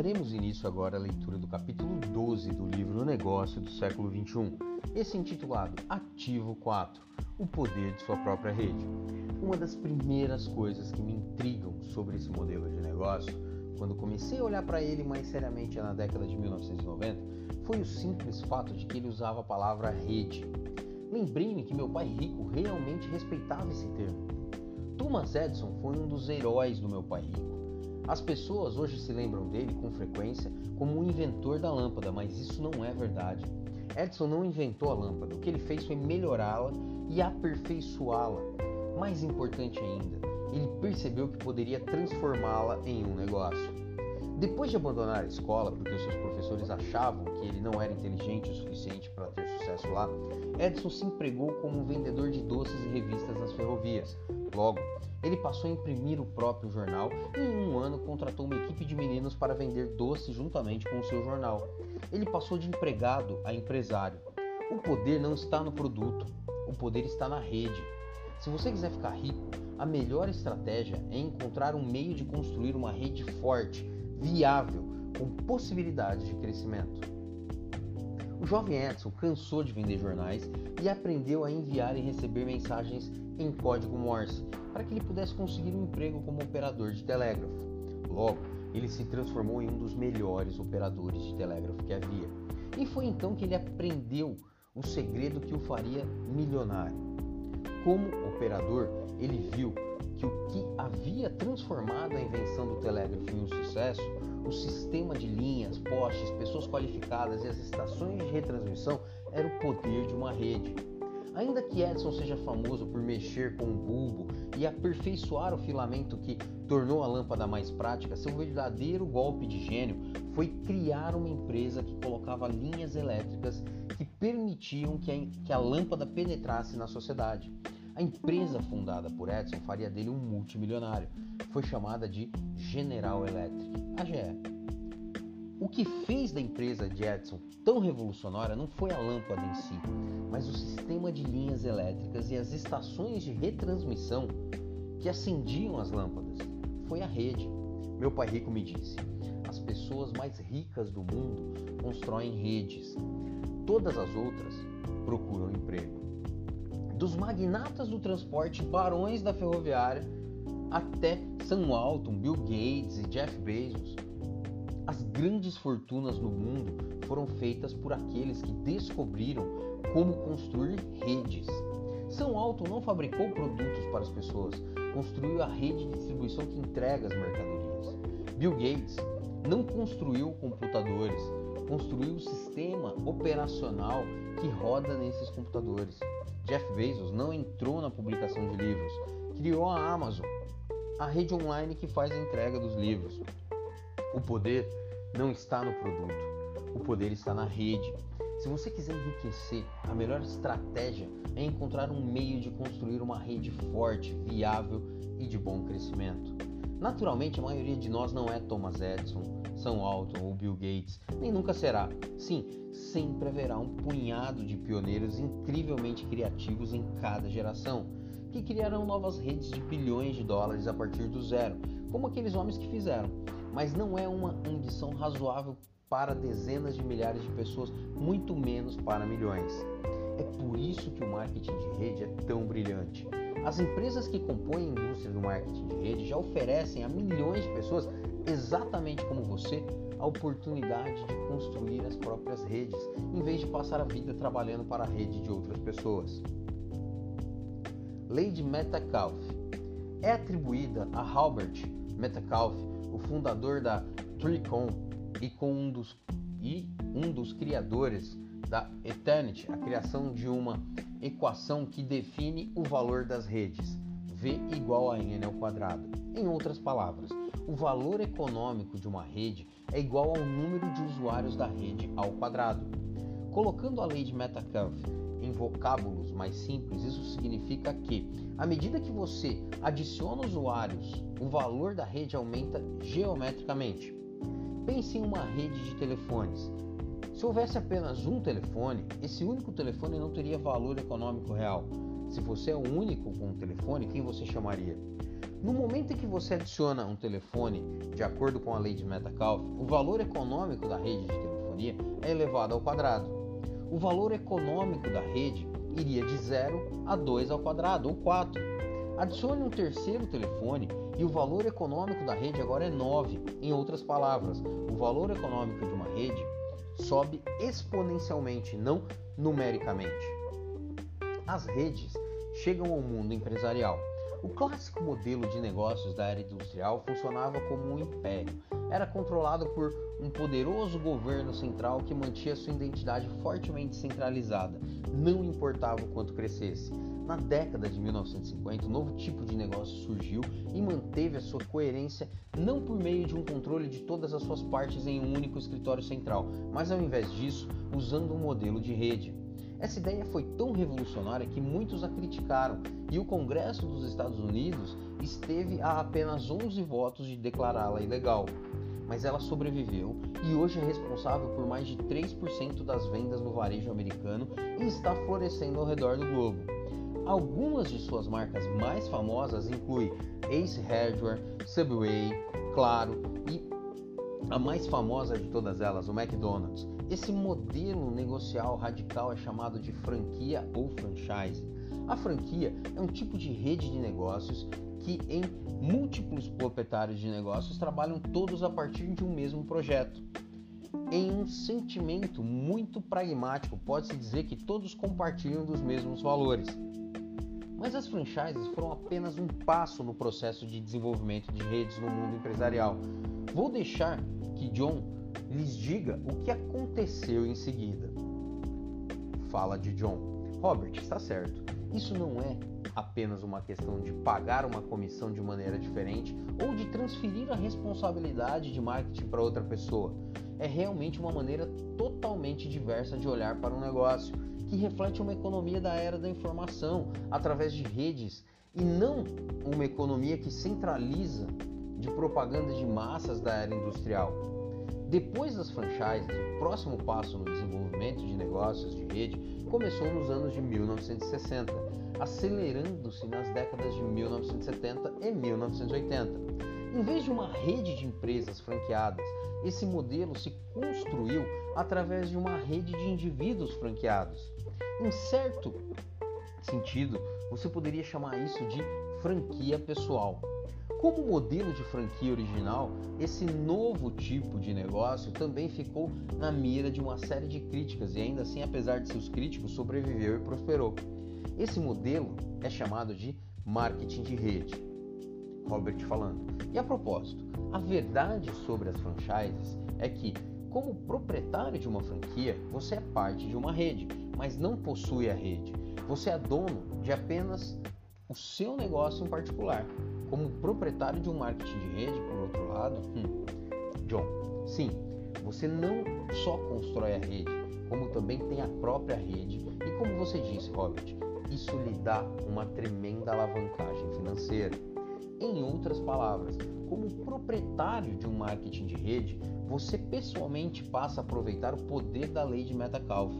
Daremos início agora à leitura do capítulo 12 do livro O Negócio do século XXI, esse intitulado Ativo 4 O Poder de Sua Própria Rede. Uma das primeiras coisas que me intrigam sobre esse modelo de negócio, quando comecei a olhar para ele mais seriamente na década de 1990, foi o simples fato de que ele usava a palavra rede. Lembrei-me que meu pai rico realmente respeitava esse termo. Thomas Edison foi um dos heróis do meu pai rico as pessoas hoje se lembram dele com frequência como o inventor da lâmpada, mas isso não é verdade. Edison não inventou a lâmpada, o que ele fez foi melhorá-la e aperfeiçoá-la. Mais importante ainda, ele percebeu que poderia transformá-la em um negócio. Depois de abandonar a escola porque os seus professores achavam que ele não era inteligente o suficiente para ter sucesso lá, Edison se empregou como vendedor de doces e revistas nas ferrovias. Logo, ele passou a imprimir o próprio jornal e em um ano contratou uma equipe de meninos para vender doces juntamente com o seu jornal. Ele passou de empregado a empresário. O poder não está no produto, o poder está na rede. Se você quiser ficar rico, a melhor estratégia é encontrar um meio de construir uma rede forte, viável, com possibilidades de crescimento. O jovem Edson cansou de vender jornais e aprendeu a enviar e receber mensagens em código Morse para que ele pudesse conseguir um emprego como operador de telégrafo. Logo, ele se transformou em um dos melhores operadores de telégrafo que havia. E foi então que ele aprendeu o segredo que o faria milionário. Como operador, ele viu que o que havia transformado a invenção do telégrafo em um sucesso, o sistema de linhas, postes, pessoas qualificadas e as estações de retransmissão, era o poder de uma rede. Ainda que Edison seja famoso por mexer com o bulbo e aperfeiçoar o filamento que tornou a lâmpada mais prática, seu verdadeiro golpe de gênio foi criar uma empresa que colocava linhas elétricas que permitiam que a, lâmpada penetrasse na sociedade. A empresa fundada por Edison faria dele um multimilionário. Foi chamada de General Electric, a GE. O que fez da empresa de Edison tão revolucionária não foi a lâmpada em si, mas o sistema de linhas elétricas e as estações de retransmissão que acendiam as lâmpadas. Foi a rede. Meu pai rico me disse: as pessoas mais ricas do mundo constroem redes, todas as outras procuram emprego. Dos magnatas do transporte, barões da ferroviária, até Sam Walton, Bill Gates e Jeff Bezos as grandes fortunas no mundo foram feitas por aqueles que descobriram como construir redes. São Alto não fabricou produtos para as pessoas, construiu a rede de distribuição que entrega as mercadorias. Bill Gates não construiu computadores, construiu o sistema operacional que roda nesses computadores. Jeff Bezos não entrou na publicação de livros, criou a Amazon, a rede online que faz a entrega dos livros. O poder não está no produto, o poder está na rede. Se você quiser enriquecer, a melhor estratégia é encontrar um meio de construir uma rede forte, viável e de bom crescimento. Naturalmente, a maioria de nós não é Thomas Edison, Sam Altman ou Bill Gates, nem nunca será. Sim, sempre haverá um punhado de pioneiros incrivelmente criativos em cada geração, que criarão novas redes de bilhões de dólares a partir do zero, como aqueles homens que fizeram mas não é uma ambição razoável para dezenas de milhares de pessoas, muito menos para milhões. É por isso que o marketing de rede é tão brilhante. As empresas que compõem a indústria do marketing de rede já oferecem a milhões de pessoas, exatamente como você, a oportunidade de construir as próprias redes, em vez de passar a vida trabalhando para a rede de outras pessoas. De Metcalfe é atribuída a Albert Metcalfe o fundador da Tricon e com um dos e um dos criadores da Eternity, a criação de uma equação que define o valor das redes, V igual a n ao quadrado. Em outras palavras, o valor econômico de uma rede é igual ao número de usuários da rede ao quadrado. Colocando a lei de Metcalfe em vocábulos mais simples, isso significa que, à medida que você adiciona usuários, o valor da rede aumenta geometricamente. Pense em uma rede de telefones. Se houvesse apenas um telefone, esse único telefone não teria valor econômico real. Se você é o único com um telefone, quem você chamaria? No momento em que você adiciona um telefone de acordo com a lei de Metcalfe, o valor econômico da rede de telefonia é elevado ao quadrado. O valor econômico da rede iria de 0 a 2 ao quadrado, ou 4. Adicione um terceiro telefone e o valor econômico da rede agora é 9. Em outras palavras, o valor econômico de uma rede sobe exponencialmente, não numericamente. As redes chegam ao mundo empresarial. O clássico modelo de negócios da era industrial funcionava como um império. Era controlado por um poderoso governo central que mantinha sua identidade fortemente centralizada, não importava o quanto crescesse. Na década de 1950, um novo tipo de negócio surgiu e manteve a sua coerência não por meio de um controle de todas as suas partes em um único escritório central, mas ao invés disso, usando um modelo de rede. Essa ideia foi tão revolucionária que muitos a criticaram e o Congresso dos Estados Unidos esteve a apenas 11 votos de declará-la ilegal. Mas ela sobreviveu e hoje é responsável por mais de 3% das vendas no varejo americano e está florescendo ao redor do globo. Algumas de suas marcas mais famosas incluem Ace Hardware, Subway, Claro e a mais famosa de todas elas, o McDonald's. Esse modelo negocial radical é chamado de franquia ou franchise. A franquia é um tipo de rede de negócios que em múltiplos proprietários de negócios trabalham todos a partir de um mesmo projeto. Em um sentimento muito pragmático, pode-se dizer que todos compartilham dos mesmos valores. Mas as franchises foram apenas um passo no processo de desenvolvimento de redes no mundo empresarial. Vou deixar que John lhes diga o que aconteceu em seguida. Fala de John. Robert, está certo. Isso não é apenas uma questão de pagar uma comissão de maneira diferente ou de transferir a responsabilidade de marketing para outra pessoa. É realmente uma maneira totalmente diversa de olhar para um negócio que reflete uma economia da era da informação através de redes e não uma economia que centraliza de propaganda de massas da era industrial. Depois das franchises, o próximo passo no desenvolvimento de negócios de rede começou nos anos de 1960, acelerando-se nas décadas de 1970 e 1980. Em vez de uma rede de empresas franqueadas, esse modelo se construiu através de uma rede de indivíduos franqueados. Em certo sentido, você poderia chamar isso de franquia pessoal. Como modelo de franquia original, esse novo tipo de negócio também ficou na mira de uma série de críticas e ainda assim, apesar de seus críticos, sobreviveu e prosperou. Esse modelo é chamado de marketing de rede. Robert falando. E a propósito, a verdade sobre as franchises é que, como proprietário de uma franquia, você é parte de uma rede mas não possui a rede. Você é dono de apenas o seu negócio em particular. Como proprietário de um marketing de rede, por outro lado, hum, John, sim, você não só constrói a rede, como também tem a própria rede. E como você disse, Robert, isso lhe dá uma tremenda alavancagem financeira. Em outras palavras, como proprietário de um marketing de rede, você pessoalmente passa a aproveitar o poder da lei de Metcalfe.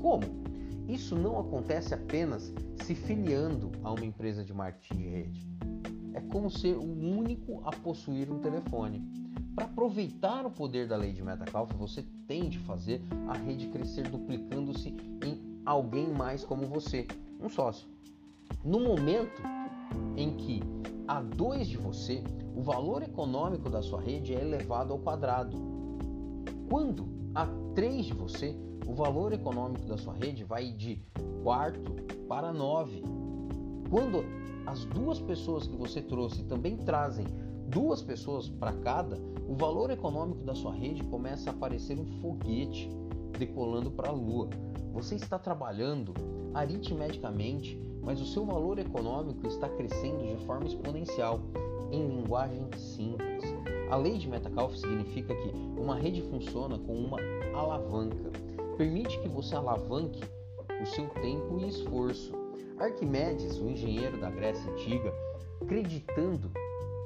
Como? Isso não acontece apenas se filiando a uma empresa de marketing de rede. É como ser o único a possuir um telefone. Para aproveitar o poder da lei de Metcalfe, você tem de fazer a rede crescer duplicando-se em alguém mais como você, um sócio. No momento em que há dois de você, o valor econômico da sua rede é elevado ao quadrado. Quando há três de você, o valor econômico da sua rede vai de quarto para nove. Quando as duas pessoas que você trouxe também trazem duas pessoas para cada, o valor econômico da sua rede começa a parecer um foguete decolando para a lua. Você está trabalhando aritmeticamente, mas o seu valor econômico está crescendo de forma exponencial, em linguagem simples. A lei de Metcalfe significa que uma rede funciona com uma alavanca permite que você alavanque o seu tempo e esforço. Arquimedes, o engenheiro da Grécia Antiga, acreditando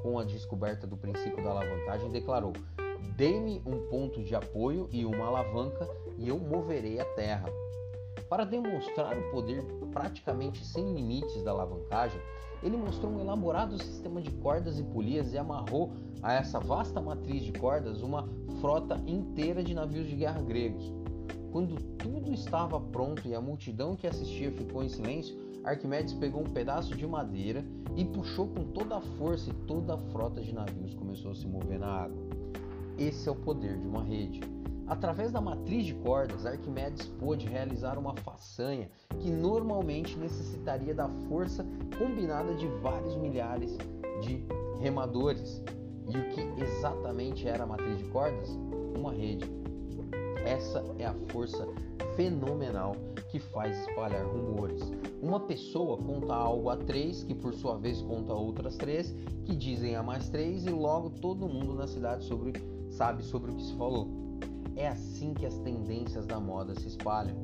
com a descoberta do princípio da alavancagem, declarou: Dê-me um ponto de apoio e uma alavanca, e eu moverei a terra. Para demonstrar o poder praticamente sem limites da alavancagem, Ele mostrou um elaborado sistema de cordas e polias e amarrou a essa vasta matriz de cordas uma frota inteira de navios de guerra gregos. Quando tudo estava pronto e a multidão que assistia ficou em silêncio, Arquimedes pegou um pedaço de madeira e puxou com toda a força e toda a frota de navios começou a se mover na água. Esse é o poder de uma rede. Através da matriz de cordas, Arquimedes pôde realizar uma façanha que normalmente necessitaria da força combinada de vários milhares de remadores. E o que exatamente era a matriz de cordas? Uma rede. Essa é a força fenomenal que faz espalhar rumores. Uma pessoa conta algo a três, que por sua vez conta outras três, que dizem a mais três, e logo todo mundo na cidade sobre, sabe sobre o que se falou. É assim que as tendências da moda se espalham.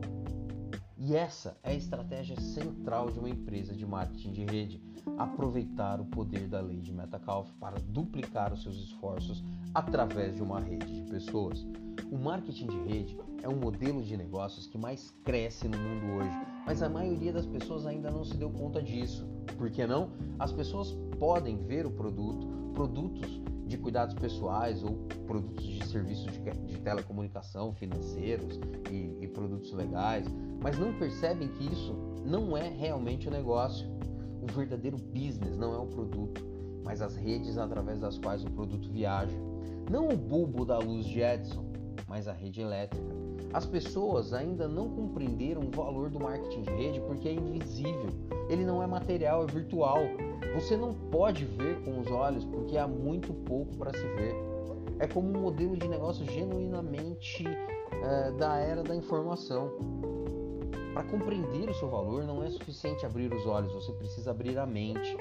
E essa é a estratégia central de uma empresa de marketing de rede: aproveitar o poder da lei de Metcalfe para duplicar os seus esforços através de uma rede de pessoas. O marketing de rede é um modelo de negócios que mais cresce no mundo hoje, mas a maioria das pessoas ainda não se deu conta disso. Por que não? As pessoas podem ver o produto, produtos de cuidados pessoais ou produtos de serviços de, de telecomunicação, financeiros e, e produtos legais, mas não percebem que isso não é realmente o negócio. O verdadeiro business não é o produto, mas as redes através das quais o produto viaja. Não o bulbo da luz de Edison, mas a rede elétrica. As pessoas ainda não compreenderam o valor do marketing de rede porque é invisível. Ele não é material, é virtual. Você não pode ver com os olhos porque há muito pouco para se ver. É como um modelo de negócio genuinamente é, da era da informação. Para compreender o seu valor, não é suficiente abrir os olhos, você precisa abrir a mente.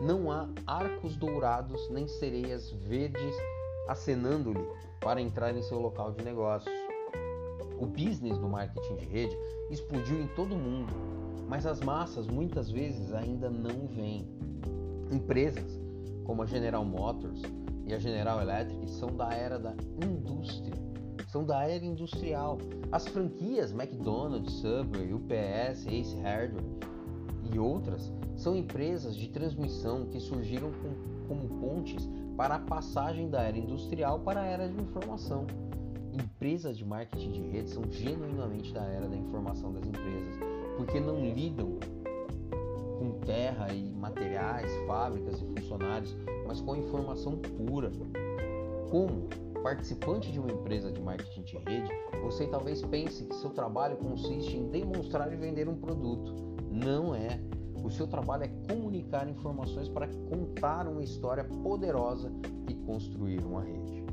Não há arcos dourados nem sereias verdes acenando-lhe para entrar em seu local de negócios. O business do marketing de rede explodiu em todo o mundo, mas as massas muitas vezes ainda não veem. Empresas como a General Motors e a General Electric são da era da indústria, são da era industrial. As franquias McDonald's, Subway, UPS, Ace Hardware e outras são empresas de transmissão que surgiram com, como pontes para a passagem da era industrial para a era de informação. Empresas de marketing de rede são genuinamente da era da informação das empresas, porque não lidam com terra e materiais, fábricas e funcionários, mas com informação pura. Como participante de uma empresa de marketing de rede, você talvez pense que seu trabalho consiste em demonstrar e vender um produto. Não é. O seu trabalho é comunicar informações para contar uma história poderosa e construir uma rede.